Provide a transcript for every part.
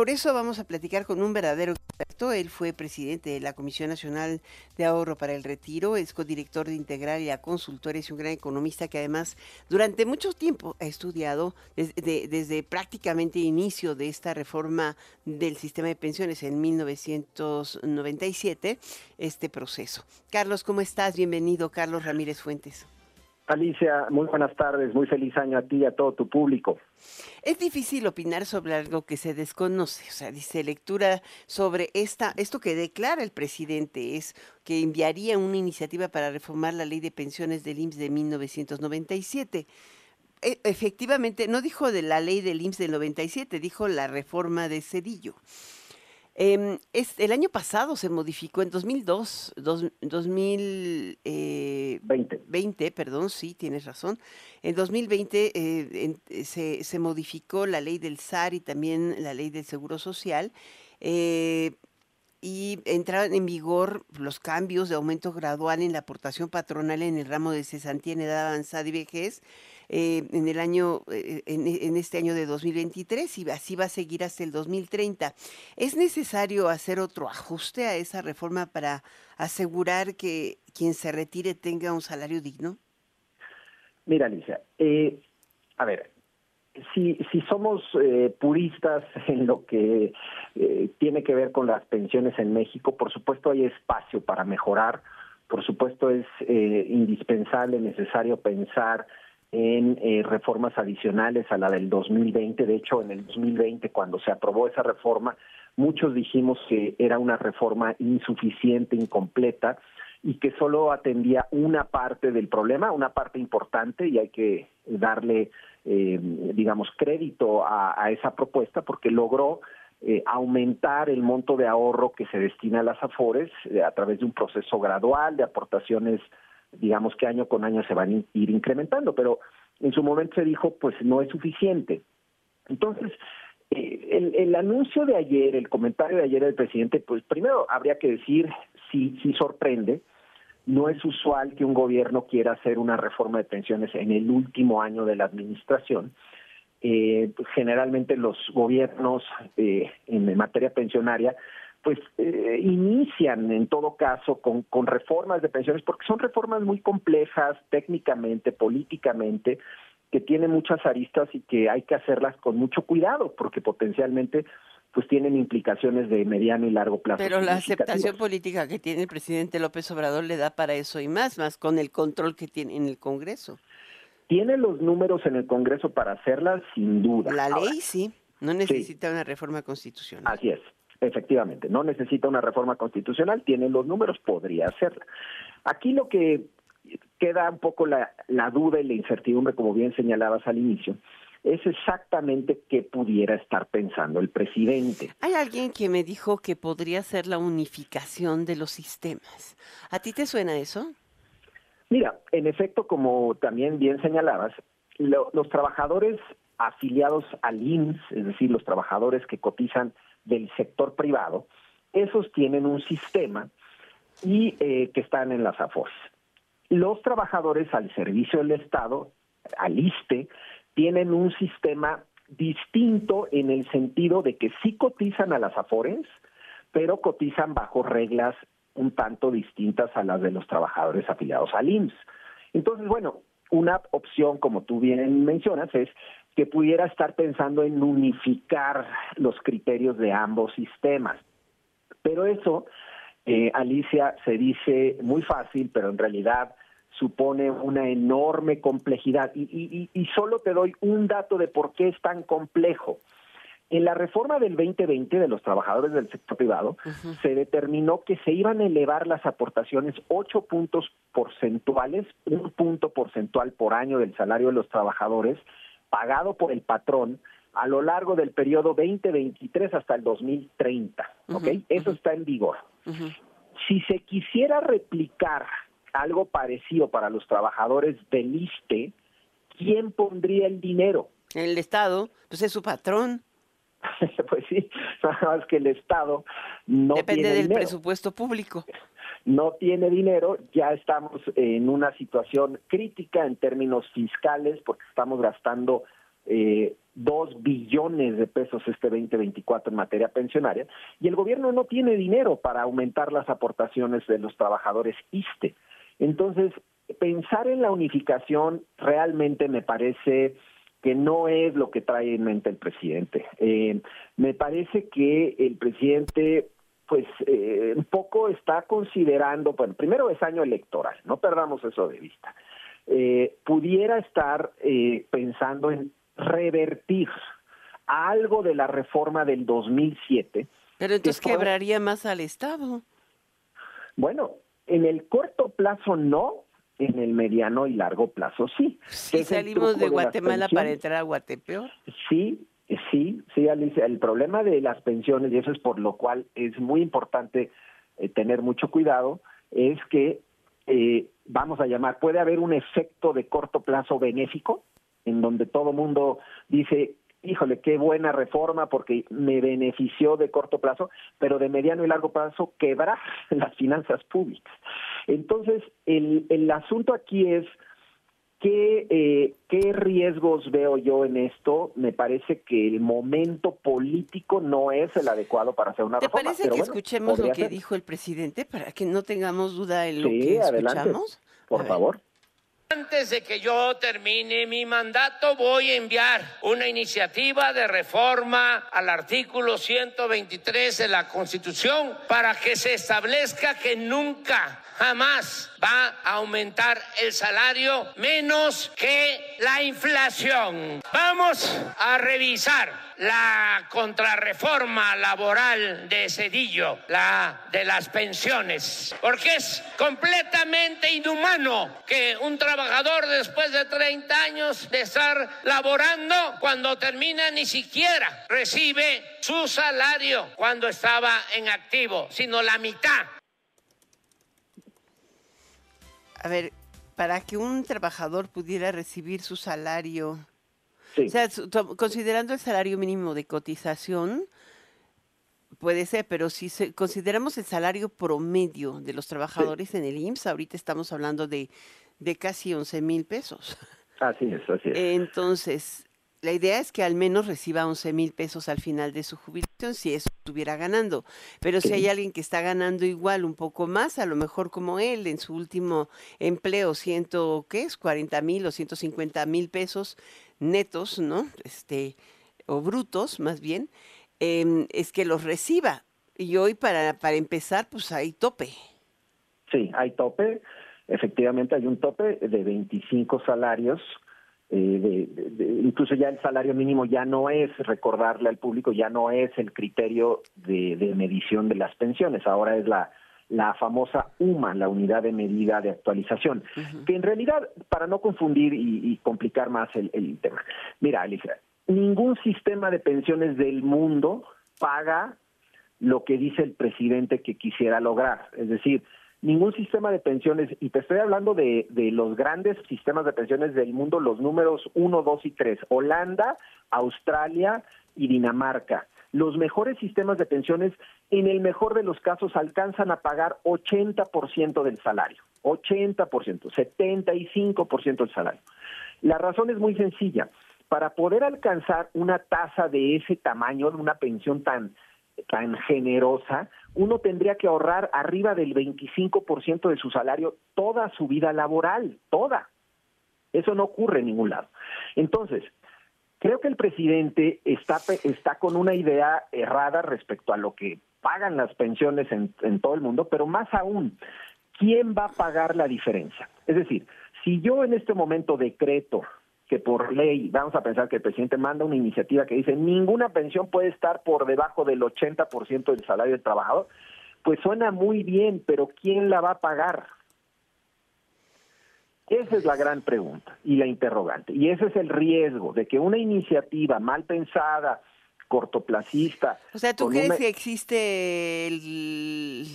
por eso vamos a platicar con un verdadero experto. Él fue presidente de la Comisión Nacional de Ahorro para el Retiro, es codirector de Integralia Consultores y un gran economista que además durante mucho tiempo ha estudiado desde, desde prácticamente inicio de esta reforma del sistema de pensiones en 1997, este proceso. Carlos, ¿cómo estás? Bienvenido, Carlos Ramírez Fuentes. Alicia, muy buenas tardes, muy feliz año a ti y a todo tu público. Es difícil opinar sobre algo que se desconoce, o sea, dice lectura sobre esta, esto que declara el presidente es que enviaría una iniciativa para reformar la ley de pensiones del IMSS de 1997. E, efectivamente, no dijo de la ley del IMSS del 97, dijo la reforma de Cedillo. Eh, es, el año pasado se modificó, en 2002, dos, 2020, eh, perdón, sí, tienes razón. En 2020 eh, se, se, modificó la ley del SAR y también la ley del Seguro Social. Y entraron en vigor los cambios de aumento gradual en la aportación patronal en el ramo de cesantía en edad avanzada y vejez eh, en el año, eh, en, este año de 2023 y así va a seguir hasta el 2030. ¿Es necesario hacer otro ajuste a esa reforma para asegurar que quien se retire tenga un salario digno? Mira, Alicia, eh, a ver, si, si somos puristas en lo que tiene que ver con las pensiones en México, por supuesto hay espacio para mejorar, por supuesto es indispensable, necesario pensar en eh, reformas adicionales a la del 2020. De hecho, en el 2020, cuando se aprobó esa reforma, muchos dijimos que era una reforma insuficiente, incompleta y que solo atendía una parte del problema, una parte importante, y hay que darle, eh, digamos, crédito a, esa propuesta porque logró eh, aumentar el monto de ahorro que se destina a las AFORES a través de un proceso gradual de aportaciones digamos que año con año se van a ir incrementando, pero en su momento se dijo, pues no es suficiente. Entonces, eh, el, el, anuncio de ayer, el comentario de ayer del presidente, pues primero habría que decir si, si sorprende. No es usual que un gobierno quiera hacer una reforma de pensiones en el último año de la administración. Eh, generalmente los gobiernos eh, en materia pensionaria pues eh, inician en todo caso con, con reformas de pensiones, porque son reformas muy complejas técnicamente, políticamente, que tienen muchas aristas y que hay que hacerlas con mucho cuidado, porque potencialmente pues tienen implicaciones de mediano y largo plazo. Pero la aceptación política que tiene el presidente López Obrador le da para eso y más, más con el control que tiene en el Congreso. Tiene los números en el Congreso para hacerlas, sin duda. La ley sí, no necesita una reforma constitucional. Así es. Efectivamente, no necesita una reforma constitucional, tiene los números, podría hacerla. Aquí lo que queda un poco la, la duda y la incertidumbre, como bien señalabas al inicio, es exactamente qué pudiera estar pensando el presidente. Hay alguien que me dijo que podría ser la unificación de los sistemas. ¿A ti te suena eso? Mira, en efecto, como también bien señalabas, los trabajadores afiliados al IMSS, es decir, los trabajadores que cotizan del sector privado, esos tienen un sistema y eh, que están en las AFOS. Los trabajadores al servicio del Estado, al ISTE, tienen un sistema distinto en el sentido de que sí cotizan a las AFORES, pero cotizan bajo reglas un tanto distintas a las de los trabajadores afiliados al IMSS. Entonces, bueno, una opción, como tú bien mencionas, es que pudiera estar pensando en unificar los criterios de ambos sistemas. Pero eso, eh, Alicia, se dice muy fácil, pero en realidad supone una enorme complejidad. Y, y, y, solo te doy un dato de por qué es tan complejo. En la reforma del 2020 de los trabajadores del sector privado, se determinó que se iban a elevar las aportaciones ocho puntos porcentuales, un punto porcentual por año del salario de los trabajadores, pagado por el patrón a lo largo del periodo 2023 hasta el 2030. ¿Ok? Eso está en vigor. Si se quisiera replicar algo parecido para los trabajadores del ISTE, ¿quién pondría el dinero? El Estado, pues es su patrón. pues sí, nada más que el Estado no Depende del presupuesto público no tiene dinero, ya estamos en una situación crítica en términos fiscales porque estamos gastando eh, dos billones de pesos este 2024 en materia pensionaria y el gobierno no tiene dinero para aumentar las aportaciones de los trabajadores ISTE. Entonces, pensar en la unificación realmente me parece que no es lo que trae en mente el presidente. Eh, me parece que el presidente pues eh, un poco está considerando, bueno, primero es año electoral, no perdamos eso de vista. Eh, pudiera estar eh, pensando en revertir algo de la reforma del 2007. Pero entonces quebraría más al Estado. Bueno, en el corto plazo no, en el mediano y largo plazo sí. Si salimos de Guatemala para entrar a Guatepeor. Sí, Sí, sí, Alicia, el problema de las pensiones, y eso es por lo cual es muy importante eh, tener mucho cuidado, es que, eh, vamos a llamar, puede haber un efecto de corto plazo benéfico, en donde todo mundo dice, híjole, qué buena reforma porque me benefició de corto plazo, pero de mediano y largo plazo quebrar las finanzas públicas. Entonces, el, el asunto aquí es ¿Qué, eh, ¿Qué riesgos veo yo en esto? Me parece que el momento político no es el adecuado para hacer una ¿Te reforma. ¿Te parece que escuchemos lo que dijo el presidente para que no tengamos duda en lo que adelante, escuchamos? Por favor. Antes de que yo termine mi mandato, voy a enviar una iniciativa de reforma al artículo 123 de la Constitución para que se establezca que nunca jamás va a aumentar el salario menos que la inflación. Vamos a revisar la contrarreforma laboral de Cedillo, la de las pensiones, porque es completamente inhumano que un trabajador después de 30 años de estar laborando, cuando termina ni siquiera recibe su salario cuando estaba en activo, sino la mitad. A ver, para que un trabajador pudiera recibir su salario, o sea, considerando el salario mínimo de cotización, puede ser, pero si consideramos el salario promedio de los trabajadores en el IMSS, ahorita estamos hablando de, de casi 11 mil pesos. Así es, así es. Entonces, la idea es que al menos reciba 11 mil pesos al final de su jubilación, si eso estuviera ganando. Pero si hay alguien que está ganando igual, un poco más, a lo mejor como él, en su último empleo, ciento, ¿qué es? 40 mil o 150 mil pesos netos, ¿no? Este, o brutos, más bien, em, es que los reciba. Y hoy, para, para empezar, pues hay tope. Sí, hay tope. Efectivamente, hay un tope de 25 salarios eh, de, incluso ya el salario mínimo ya no es recordarle al público, ya no es el criterio de, medición de las pensiones, ahora es la, la famosa UMA, la unidad de medida de actualización, que en realidad, para no confundir y, complicar más el, el, tema, mira, Alicia, ningún sistema de pensiones del mundo paga lo que dice el presidente que quisiera lograr, es decir, ningún sistema de pensiones, y te estoy hablando de, de los grandes sistemas de pensiones del mundo, los números 1, 2 y 3, Holanda, Australia y Dinamarca. Los mejores sistemas de pensiones, en el mejor de los casos, alcanzan a pagar 80% del salario, 80%, 75% del salario. La razón es muy sencilla. Para poder alcanzar una tasa de ese tamaño, una pensión tan, tan generosa, uno tendría que ahorrar arriba del 25% de su salario toda su vida laboral, toda. Eso no ocurre en ningún lado. Entonces, creo que el presidente está, está con una idea errada respecto a lo que pagan las pensiones en, en todo el mundo, pero más aún, ¿quién va a pagar la diferencia? Es decir, si yo en este momento decreto que por ley, vamos a pensar que el presidente manda una iniciativa que dice ninguna pensión puede estar por debajo del 80% del salario del trabajador, pues suena muy bien, pero ¿quién la va a pagar? Esa es la gran pregunta y la interrogante. Y ese es el riesgo de que una iniciativa mal pensada, cortoplacista... O sea, ¿tú crees que existe el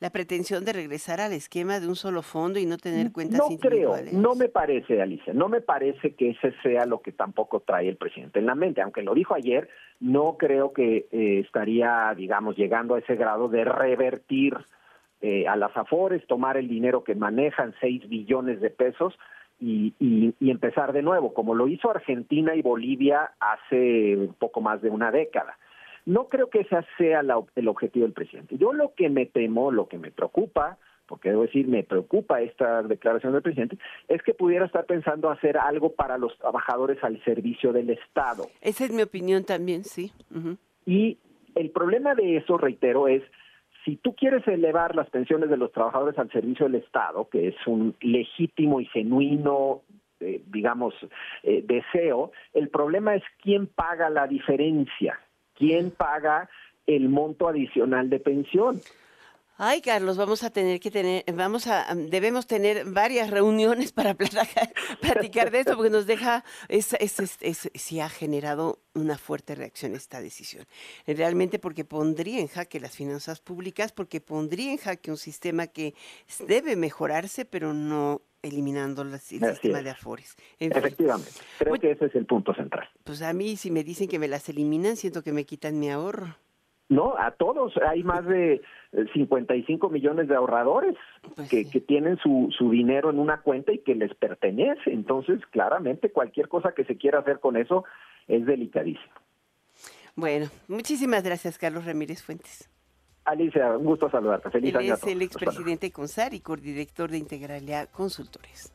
la pretensión de regresar al esquema de un solo fondo y no tener cuentas no creo, no me parece, Alicia, no me parece que ese sea lo que tampoco trae el presidente en la mente. Aunque lo dijo ayer, no creo que eh, estaría, digamos, llegando a ese grado de revertir eh, a las afores, tomar el dinero que manejan, seis billones de pesos, y, y, empezar de nuevo, como lo hizo Argentina y Bolivia hace un poco más de una década. No creo que ese sea el objetivo del presidente. Yo lo que me temo, lo que me preocupa, porque debo decir, me preocupa esta declaración del presidente, es que pudiera estar pensando hacer algo para los trabajadores al servicio del Estado. Esa es mi opinión también, sí. Y el problema de eso, reitero, es si tú quieres elevar las pensiones de los trabajadores al servicio del Estado, que es un legítimo y genuino eh, digamos, eh, deseo, el problema es quién paga la diferencia, quién paga el monto adicional de pensión. Ay, Carlos, vamos a tener que tener, vamos a, debemos tener varias reuniones para platicar, de esto, porque nos deja, es, es, es, sí ha generado una fuerte reacción esta decisión. Realmente porque pondría en jaque las finanzas públicas, porque pondría en jaque un sistema que debe mejorarse, pero no eliminando el sistema de afores. Efectivamente, creo que ese es el punto central. Pues a mí, si me dicen que me las eliminan, siento que me quitan mi ahorro. No, a todos. Hay más de 55 millones de ahorradores pues que, que, tienen su, su dinero en una cuenta y que les pertenece. Entonces, claramente, cualquier cosa que se quiera hacer con eso es delicadísimo. Bueno, muchísimas gracias, Carlos Ramírez Fuentes. Alicia, un gusto saludarte. Feliz Él año es el expresidente CONSAR y codirector de Integralidad Consultores.